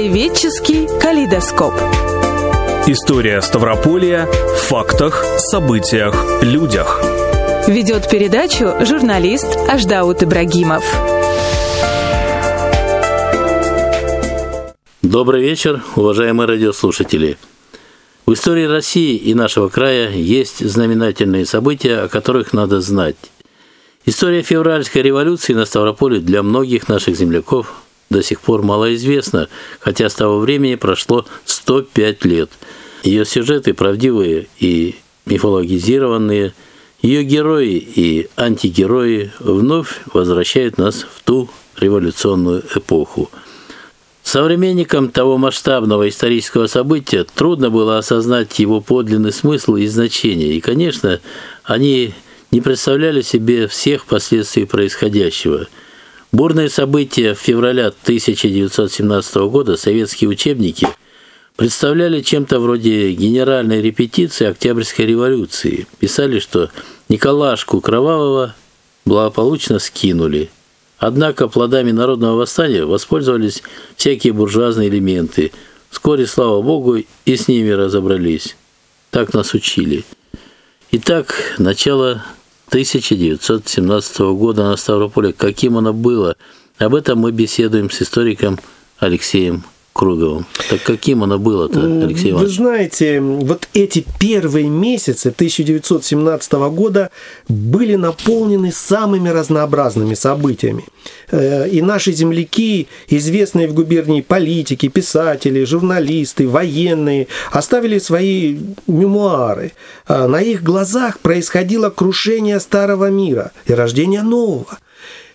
Краеведческий калейдоскоп. История Ставрополья в фактах, событиях, людях. Ведет передачу журналист Аждаут Ибрагимов. Добрый вечер, уважаемые радиослушатели. В истории России и нашего края есть знаменательные события, о которых надо знать. История февральской революции на Ставрополе для многих наших земляков до сих пор малоизвестна, хотя с того времени прошло 105 лет. Ее сюжеты правдивые и мифологизированные, ее герои и антигерои вновь возвращают нас в ту революционную эпоху. Современникам того масштабного исторического события трудно было осознать его подлинный смысл и значение, и, конечно, они не представляли себе всех последствий происходящего – Бурные события февраля 1917 года советские учебники представляли чем-то вроде генеральной репетиции Октябрьской революции. Писали, что Николашку Кровавого благополучно скинули. Однако плодами народного восстания воспользовались всякие буржуазные элементы. Вскоре, слава богу, и с ними разобрались. Так нас учили. Итак, начало 1917 года на Ставрополе, каким оно было. Об этом мы беседуем с историком Алексеем Круговым. Так каким оно было-то, Алексей Иванович? Вы знаете, вот эти первые месяцы 1917 года были наполнены самыми разнообразными событиями. Э, и наши земляки, известные в губернии политики, писатели, журналисты, военные, оставили свои мемуары. А на их глазах происходило крушение старого мира и рождение нового – Э,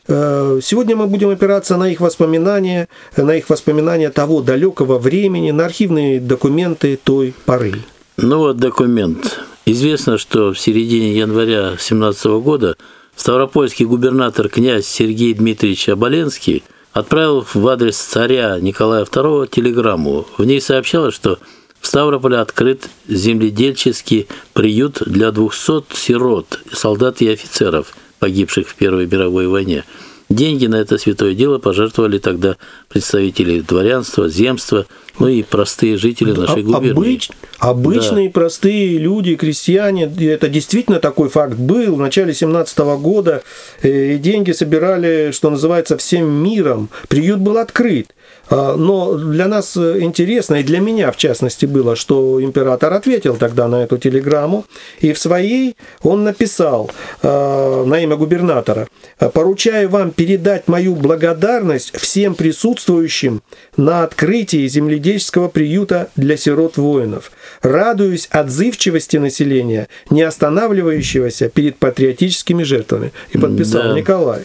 сегодня мы будем опираться на их воспоминания, на их воспоминания того далекого времени, на архивные документы той поры. Ну вот документ. Известно, что в середине января 17 года Ставропольский губернатор князь Сергей Дмитриевич Оболенский отправил в адрес царя Николая II телеграмму. В ней сообщалось, что в Ставрополе открыт земледельческий приют для 200 сирот, солдат и офицеров – погибших в Первой мировой войне. Деньги на это святое дело пожертвовали тогда представители дворянства, земства, ну и простые жители нашей губернии. Обыч, обычные да. простые люди, крестьяне, это действительно такой факт был. В начале 17 года э, деньги собирали, что называется, всем миром. Приют был открыт. А, но для нас интересно, и для меня в частности было, что император ответил тогда на эту телеграмму, и в своей он написал а, на имя губернатора, «Поручаю вам передать мою благодарность всем присутствующим на открытии земледельческого приюта для сирот-воинов. Радуюсь отзывчивости населения, не останавливающегося перед патриотическими жертвами». И подписал да. Николай.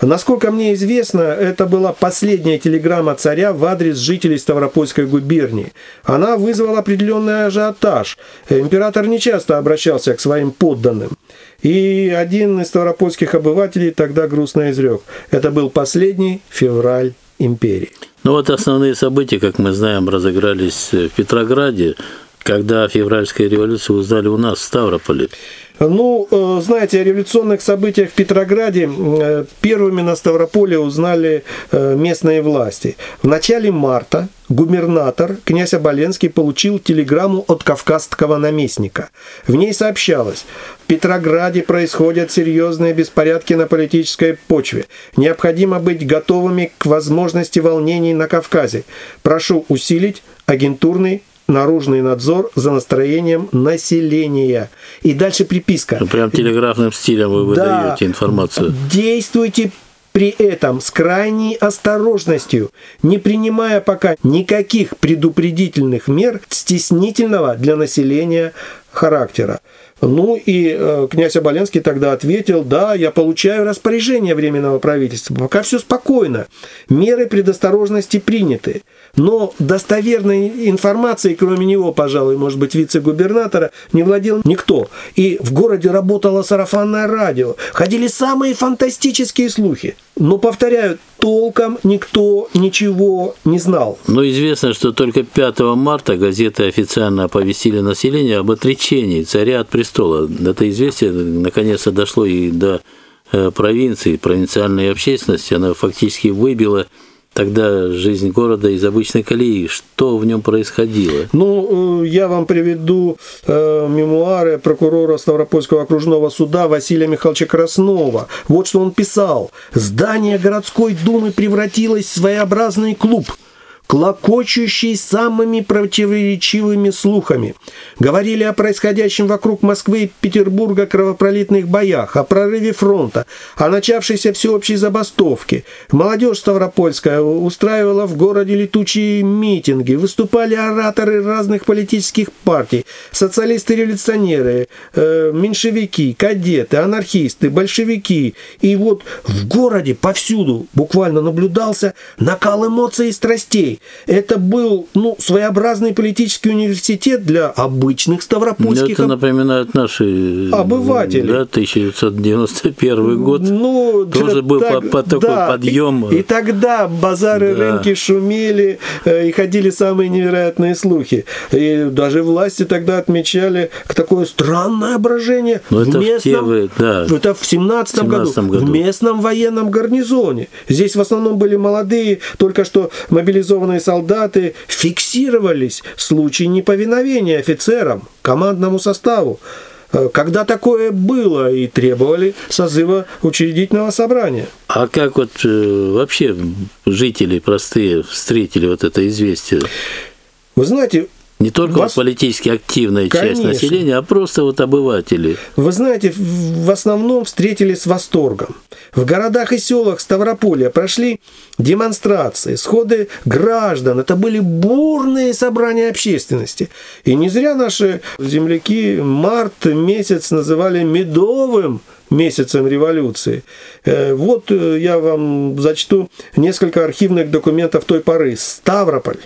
Насколько мне известно, это была последняя телеграмма царя в адрес жителей Ставропольской губернии. Она вызвала определенный ажиотаж. Император не часто обращался к своим подданным. И один из ставропольских обывателей тогда грустно изрек. Это был последний февраль империи. Ну вот основные события, как мы знаем, разыгрались в Петрограде, когда февральская революция узнали у нас в Ставрополе. Ну, э, знаете, о революционных событиях в Петрограде э, первыми на Ставрополе узнали э, местные власти. В начале марта губернатор князь Оболенский получил телеграмму от кавказского наместника. В ней сообщалось, в Петрограде происходят серьезные беспорядки на политической почве. Необходимо быть готовыми к возможности волнений на Кавказе. Прошу усилить агентурный наружный надзор за настроением населения. И дальше приписка. Ну, прям телеграфным стилем вы выдаете да, информацию. Действуйте при этом с крайней осторожностью, не принимая пока никаких предупредительных мер стеснительного для населения характера. Ну и э, князь Оболенский тогда ответил, да, я получаю распоряжение Временного правительства, пока все спокойно, меры предосторожности приняты. Но достоверной информацией, кроме него, пожалуй, может быть, вице-губернатора, не владел никто. И в городе работало сарафанное радио. Ходили самые фантастические слухи. Но, повторяю, толком никто ничего не знал. Но известно, что только 5 марта газеты официально оповестили население об отречении царя от престола. Это известие наконец-то дошло и до э, провинции, провинциальной общественности. Она фактически выбила тогда жизнь города из обычной колеи? Что в нем происходило? Ну, э, я вам приведу э, мемуары прокурора Ставропольского окружного суда Василия Михайловича Краснова. Вот что он писал. «Здание городской думы превратилось в своеобразный клуб – клокочущий самыми противоречивыми слухами. Говорили о происходящем вокруг Москвы и Петербурга кровопролитных боях, о прорыве фронта, о начавшейся всеобщей забастовке. Молодежь Ставропольская устраивала в городе летучие митинги, выступали ораторы разных политических партий, социалисты-революционеры, э, меньшевики, кадеты, анархисты, большевики. И вот в городе повсюду буквально наблюдался накал эмоций и страстей. Это был ну, своеобразный политический университет для обычных ставропольских... Это напоминает наши... Обыватели. Да, 1991 год. Ну, Тоже был так, по, по такой да, подъем. И, и тогда базары, да. рынки шумели, э, и ходили самые невероятные слухи. И даже власти тогда отмечали такое странное брожение Но в это местном... В те, да. Это в 17 году, году. В местном военном гарнизоне. Здесь в основном были молодые, только что мобилизованные мобилизованные солдаты фиксировались в случае неповиновения офицерам, командному составу. Э, когда такое было и требовали созыва учредительного собрания. А как вот э, вообще жители простые встретили вот это известие? Вы знаете, не только Вас... политически активная Конечно. часть населения, а просто вот обыватели. Вы знаете, в основном встретили с восторгом. В городах и селах Ставрополя прошли демонстрации, сходы граждан. Это были бурные собрания общественности. И не зря наши земляки март месяц называли медовым месяцем революции. Э, вот э, я вам зачту несколько архивных документов той поры. Ставрополь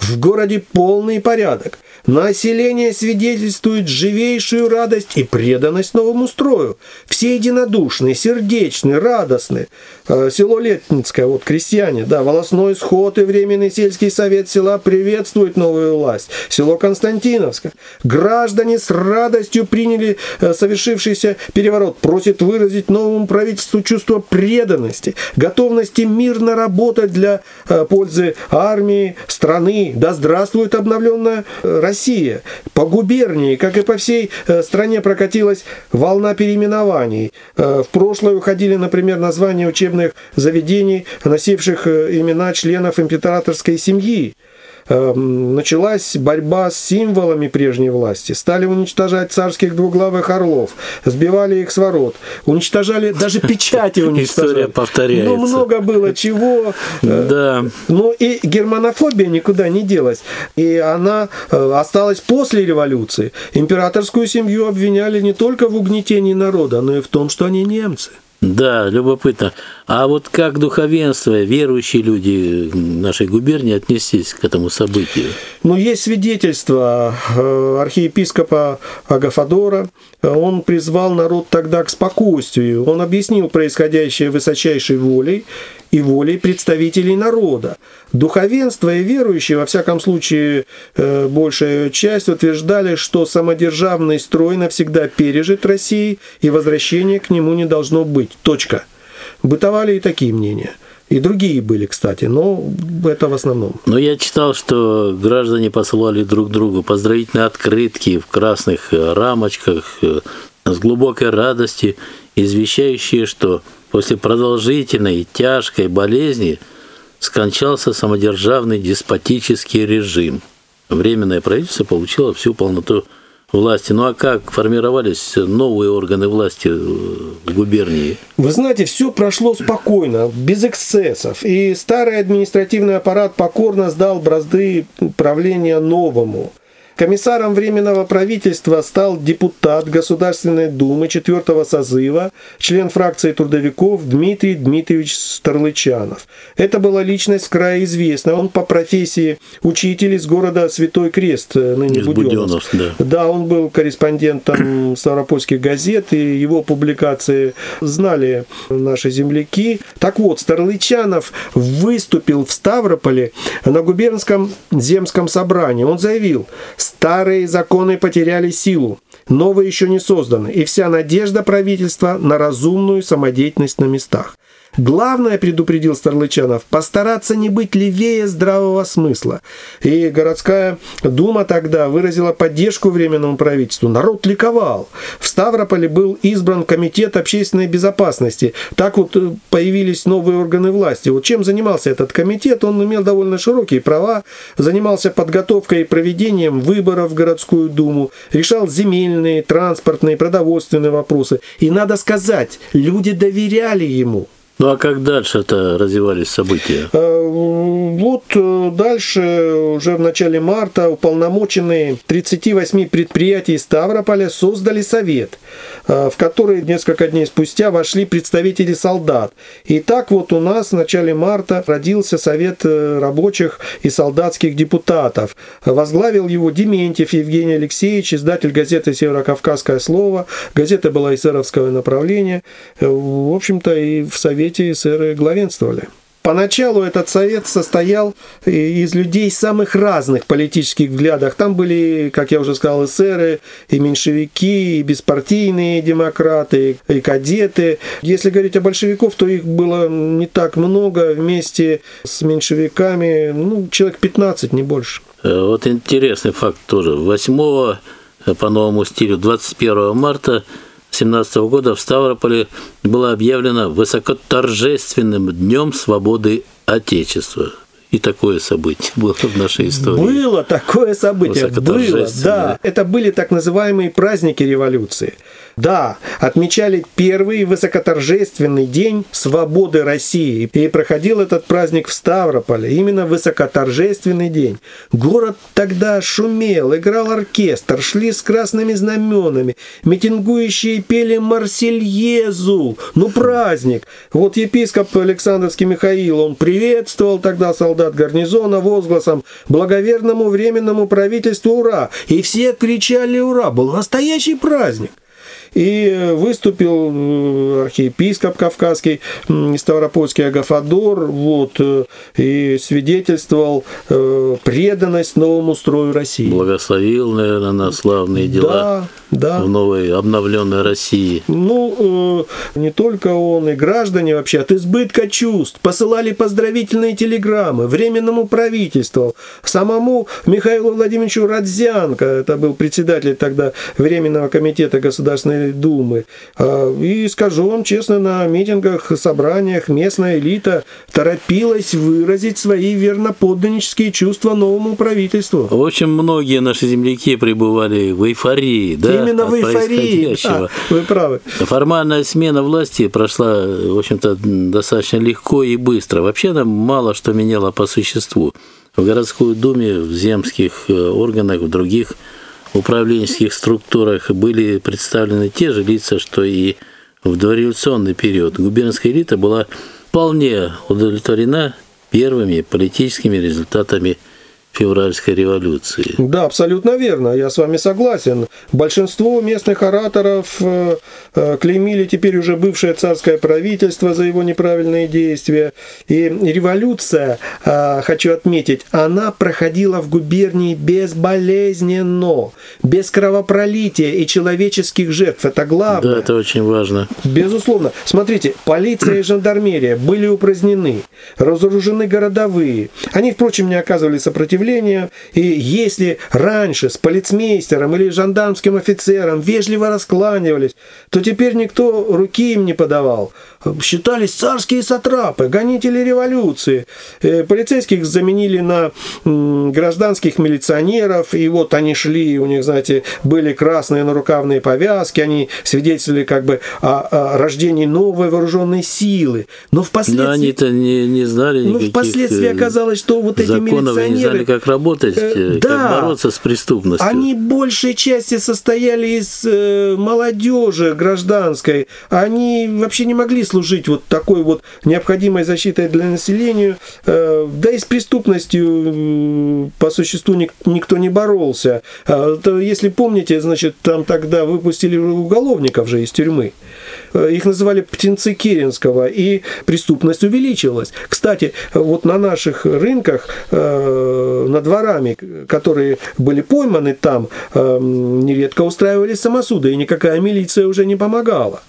в городе полный порядок. Население свидетельствует живейшую радость и преданность новому строю. Все единодушны, сердечны, радостны. Э, село Летницкое, вот крестьяне, да, волосной сход и временный сельский совет села приветствуют новую власть. Село Константиновское. Граждане с радостью приняли э, совершившийся переворот. Просит выразить новому правительству чувство преданности, готовности мирно работать для э, пользы армии, страны. Да здравствует обновленная Россия Россия. По губернии, как и по всей э, стране, прокатилась волна переименований. Э, в прошлое уходили, например, названия учебных заведений, носивших э, имена членов императорской семьи. Эм, началась борьба с символами прежней власти. Стали уничтожать царских двуглавых орлов, сбивали их с ворот, уничтожали, даже печати уничтожали. История повторяется. Ну, много было чего. Э, да. Но и германофобия никуда не делась. И она э, осталась после революции. Императорскую семью обвиняли не только в угнетении народа, но и в том, что они немцы. Да, любопытно. А вот как духовенство, верующие люди нашей губернии отнеслись к этому событию? Ну, есть свидетельство э, архиепископа Агафадора. Он призвал народ тогда к спокойствию. Он объяснил происходящее высочайшей волей и волей представителей народа. Духовенство и верующие, во всяком случае, э, большая часть утверждали, что самодержавный строй навсегда пережит России и возвращение к нему не должно быть. Точка. Бытовали и такие мнения. И другие были, кстати, но это в основном. Но я читал, что граждане посылали друг другу поздравительные открытки в красных рамочках э, с глубокой радостью, извещающие, что после продолжительной тяжкой болезни скончался самодержавный деспотический режим. Временное правительство получило всю полноту власти. Ну а как формировались новые органы власти в губернии? Вы знаете, все прошло спокойно, без эксцессов. И старый административный аппарат покорно сдал бразды правления новому – Комиссаром Временного правительства стал депутат Государственной Думы четвертого созыва, член фракции трудовиков Дмитрий Дмитриевич Старлычанов. Это была личность края известная. Он по профессии учитель из города Святой Крест, э, ныне Буденновск. да. да, он был корреспондентом Ставропольских газет, и его публикации знали наши земляки. Так вот, Старлычанов выступил в Ставрополе на губернском земском собрании. Он заявил, Старые законы потеряли силу, новые еще не созданы, и вся надежда правительства на разумную самодеятельность на местах. Главное, предупредил Старлычанов, постараться не быть левее здравого смысла. И городская дума тогда выразила поддержку Временному правительству. Народ ликовал. В Ставрополе был избран Комитет общественной безопасности. Так вот э, появились новые органы власти. Вот чем занимался этот комитет? Он имел довольно широкие права, занимался подготовкой и проведением выборов в городскую думу, решал земельные, транспортные, продовольственные вопросы. И надо сказать, люди доверяли ему. Ну а как дальше-то развивались события? Э, вот э, дальше, уже в начале марта, уполномоченные 38 предприятий Ставрополя создали совет, э, в который несколько дней спустя вошли представители солдат. И так вот у нас в начале марта родился совет рабочих и солдатских депутатов. Возглавил его Дементьев Евгений Алексеевич, издатель газеты «Северокавказское слово». Газета была эсеровского направления. В общем-то, и в совете эти эсеры главенствовали. Поначалу этот совет состоял из людей самых разных политических взглядов. Там были, как я уже сказал, эсеры, и меньшевики, и беспартийные демократы, и кадеты. Если говорить о большевиков, то их было не так много. Вместе с меньшевиками, ну, человек 15, не больше. Э, вот интересный факт тоже. 8 э, по новому стилю 21 марта 2017 года в Ставрополе было объявлено высокоторжественным Днем свободы Отечества. И такое событие было в нашей истории. Было такое событие, было, да. Это были так называемые праздники революции. Да, отмечали первый высокоторжественный день свободы России. И проходил этот праздник в Ставрополе. Именно высокоторжественный день. Город тогда шумел, играл оркестр, шли с красными знаменами. Митингующие пели Марсельезу. Ну, праздник. Вот епископ Александровский Михаил, он приветствовал тогда солдат гарнизона возгласом «Благоверному временному правительству ура!» И все кричали «Ура!» Был настоящий праздник. И выступил э, архиепископ Кавказский Ставропольский Агафадор вот, э, и свидетельствовал э, преданность новому строю России. Благословил, наверное, на славные дела да, да. в новой обновленной России. Ну, не только он, и граждане вообще от избытка чувств посылали поздравительные телеграммы Временному правительству, самому Михаилу Владимировичу Родзянко, это был председатель тогда Временного комитета Государственной Думы. А, и скажу вам честно, на митингах, собраниях местная элита торопилась выразить свои верноподданнические чувства новому правительству. В общем, многие наши земляки пребывали в эйфории. Да, Именно в эйфории. А, вы правы. Формальная смена власти прошла, в общем-то, достаточно легко и быстро. Вообще она мало что меняла по существу. В городской думе, в земских э, органах, в других управленческих структурах были представлены те же лица, что и в дореволюционный период. Губернская элита была вполне удовлетворена первыми политическими результатами февральской революции. Да, абсолютно верно, я с вами согласен. Большинство местных ораторов э, э, клеймили теперь уже бывшее царское правительство за его неправильные действия. И революция, э, хочу отметить, она проходила в губернии безболезненно, без кровопролития и человеческих жертв. Это главное. Да, это очень важно. Безусловно. Смотрите, полиция и жандармерия были упразднены, разоружены городовые. Они, впрочем, не оказывали сопротивления сопротивления. И если раньше с полицмейстером или жандармским офицером вежливо раскланивались, то теперь никто руки им не подавал. Считались царские сатрапы, гонители революции. Э, полицейских заменили на гражданских милиционеров, и вот они шли, у них, знаете, были красные нарукавные повязки, они свидетельствовали как бы о, о рождении новой вооруженной силы. Но впоследствии... Но они-то не, не знали Но впоследствии э, оказалось, что вот эти милиционеры... как работать, э, э, да, как бороться с преступностью. Они большей части состояли из э, молодежи гражданской. Они вообще не могли служить вот такой вот необходимой защитой для населения. Э, да и с преступностью э, по существу ник, никто не боролся. Э, то, если помните, значит, там тогда выпустили уголовников же из тюрьмы. Э, их называли птенцы Керенского, и преступность увеличилась. Кстати, вот на наших рынках, э, над дворами, которые были пойманы там, эм, нередко устраивались самосуды, и никакая милиция уже не помогала.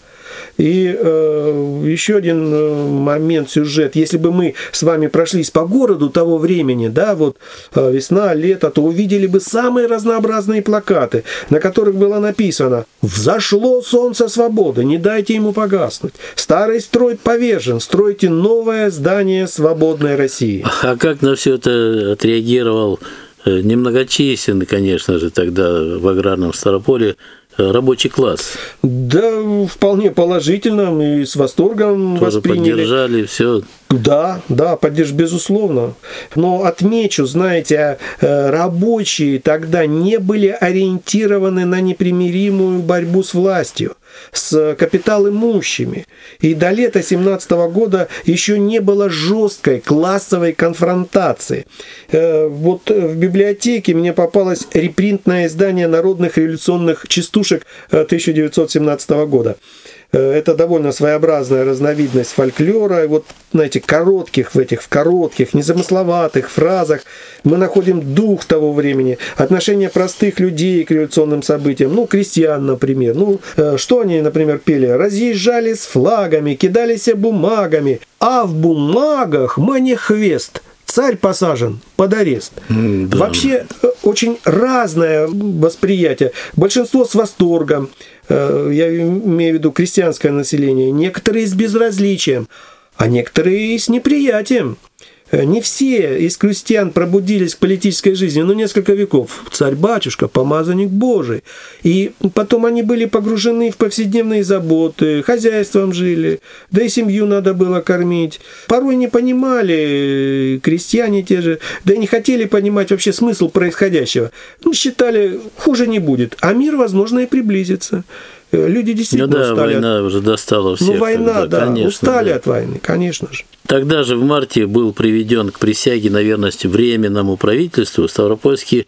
И э, еще один э, момент, сюжет. Если бы мы с вами прошлись по городу того времени, да, вот э, весна, лето, то увидели бы самые разнообразные плакаты, на которых было написано «Взошло солнце свободы, не дайте ему погаснуть. Старый строй повержен, стройте новое здание свободной России». А как на все это отреагировал э, немногочисленный, конечно же, тогда в аграрном Старополе рабочий класс? Да, вполне положительно и с восторгом Тоже восприняли. поддержали, все. Да, да, поддерж, безусловно. Но отмечу, знаете, э, рабочие тогда не были ориентированы на непримиримую борьбу с властью с капиталимущими. И до лета 17 года еще не было жесткой классовой конфронтации. Э, вот в библиотеке мне попалось репринтное издание народных революционных частушек 1917 года. Э, это довольно своеобразная разновидность фольклора. И вот, знаете, коротких в этих, в коротких, незамысловатых фразах мы находим дух того времени, отношение простых людей к революционным событиям, ну, крестьян, например. Ну, э, что они, например, пели? Разъезжали с флагами, кидались бумагами, а в бумагах манихвест – царь посажен под арест. да. Вообще э, очень разное восприятие. Большинство с восторгом, Э, я имею в виду крестьянское население, некоторые с безразличием, а некоторые с неприятием. Э, не все из крестьян пробудились к политической жизни, но несколько веков. Царь-батюшка, помазанник Божий. И потом они были погружены в повседневные заботы, хозяйством жили, да и семью надо было кормить. Порой не понимали э, крестьяне те же, да и не хотели понимать вообще смысл происходящего. Ну, считали, хуже не будет, а мир, возможно, и приблизится. Люди действительно ну, да, устали. война от... уже достала всех. Ну, война, тогда, да, конечно, устали да. от войны, конечно же. Тогда же в марте был приведен к присяге на верность Временному правительству Ставропольский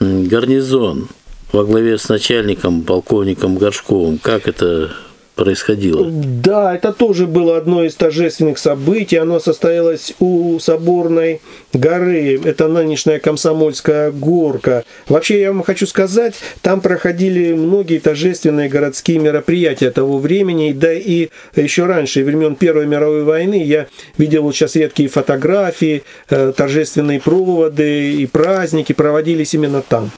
гарнизон во главе с начальником, полковником Горшковым. Как это происходило. Да, это тоже было одно из торжественных событий. Оно состоялось у Соборной горы. Это нынешняя Комсомольская горка. Вообще, я вам хочу сказать, там проходили многие торжественные городские мероприятия того времени. Да и еще раньше, времен Первой мировой войны, я видел вот сейчас редкие фотографии, э, торжественные проводы и праздники проводились именно там.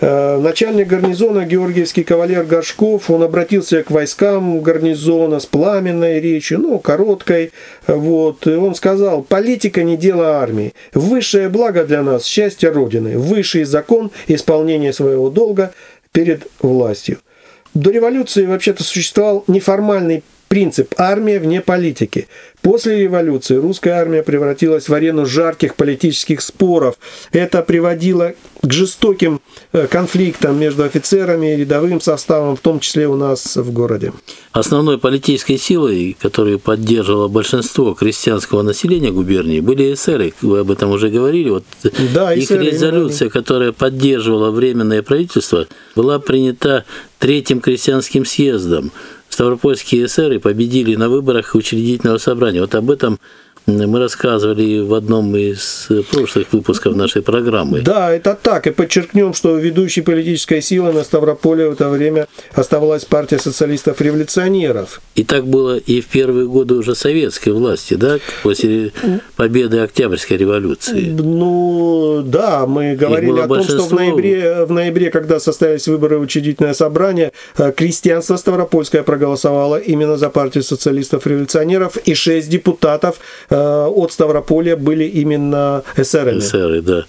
Э, начальник гарнизона Георгиевский кавалер Горшков, он обратился к войскам гарнизона с пламенной речью, ну, короткой, вот, он сказал, политика не дело армии, высшее благо для нас – счастье Родины, высший закон – исполнение своего долга перед властью. До революции вообще-то существовал неформальный принцип «армия вне политики». После революции русская армия превратилась в арену жарких политических споров. Это приводило к жестоким э, конфликтам между офицерами и рядовым составом, в том числе у нас в городе. Основной политической силой, которую поддерживало большинство крестьянского населения губернии, были эсеры. Вы об этом уже говорили. Вот да, их эсеры, резолюция, которая поддерживала Временное правительство, была принята Третьим крестьянским съездом ставропольские эсеры победили на выборах учредительного собрания. Вот об этом мы рассказывали в одном из прошлых выпусков нашей программы. Да, это так. И подчеркнем, что ведущей политической силой на Ставрополе в это время оставалась партия социалистов-революционеров. И так было и в первые годы уже советской власти, да, после победы Октябрьской революции. Ну, да, мы говорили о том, что в ноябре, в ноябре, когда состоялись выборы в учредительное собрание, э, крестьянство Ставропольское проголосовало именно за партию социалистов-революционеров, и шесть депутатов э, от Ставрополя были именно эсерами. Эсеры, да.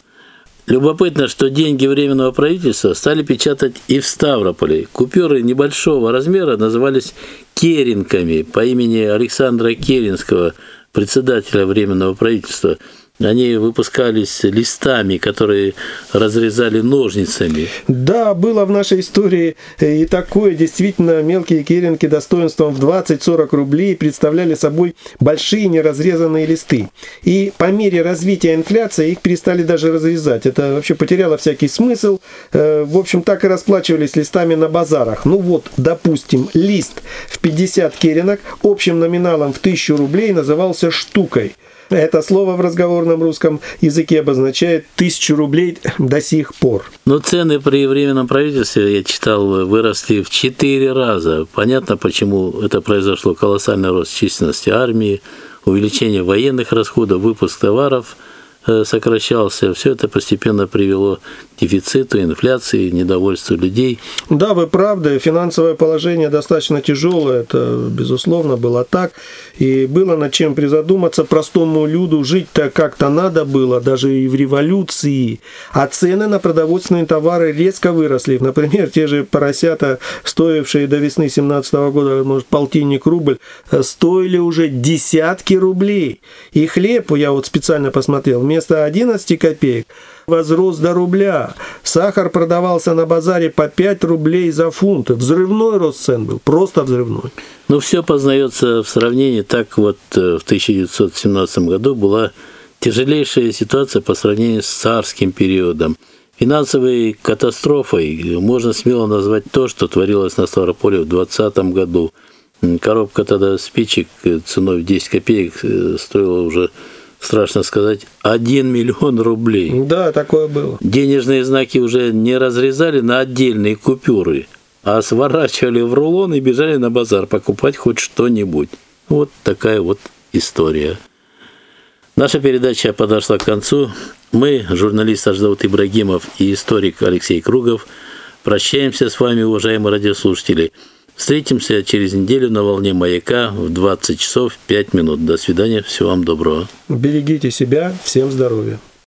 Любопытно, что деньги Временного правительства стали печатать и в Ставрополе. Купюры небольшого размера назывались керенками по имени Александра Керенского, председателя Временного правительства. Они выпускались листами, которые разрезали ножницами. Да, было в нашей истории и такое. Действительно, мелкие керенки достоинством в 20-40 рублей представляли собой большие неразрезанные листы. И по мере развития инфляции их перестали даже разрезать. Это вообще потеряло всякий смысл. Э, в общем, так и расплачивались листами на базарах. Ну вот, допустим, лист в 50 керенок общим номиналом в 1000 рублей назывался штукой. Это слово в разговорном русском языке обозначает тысячу рублей до сих пор. Но цены при временном правительстве, я читал, выросли в четыре раза. Понятно, почему это произошло. Колоссальный рост численности армии, увеличение военных расходов, выпуск товаров – Э, сокращался. Все это постепенно привело дефициту, инфляции, недовольству людей. Да, вы правы, финансовое положение достаточно тяжелое, это безусловно было так. И было над чем призадуматься простому люду, жить-то как-то надо было, даже и в революции. А цены на продовольственные товары резко выросли. Например, те же поросята, стоившие до весны 17 года, может, полтинник рубль, стоили уже десятки рублей. И хлеб, я вот специально посмотрел, вместо 11 копеек возрос до рубля. Сахар продавался на базаре по 5 рублей за фунт. Взрывной рост цен был, просто взрывной. Ну, все познается в сравнении. Так вот э, в 1917 году была тяжелейшая ситуация по сравнению с царским периодом. Финансовой катастрофой можно смело назвать то, что творилось на Ставрополе в 2020 году. Коробка тогда спичек ценой в 10 копеек э, стоила уже страшно сказать, 1 миллион рублей. Да, такое было. Денежные знаки уже не разрезали на отдельные купюры, а сворачивали в рулон и бежали на базар покупать хоть что-нибудь. Вот такая вот история. Наша передача подошла к концу. Мы, журналист Аждаут Ибрагимов и историк Алексей Кругов, прощаемся с вами, уважаемые радиослушатели. Встретимся через неделю на волне маяка в 20 часов 5 минут. До свидания. Всего вам доброго. Берегите себя. Всем здоровья.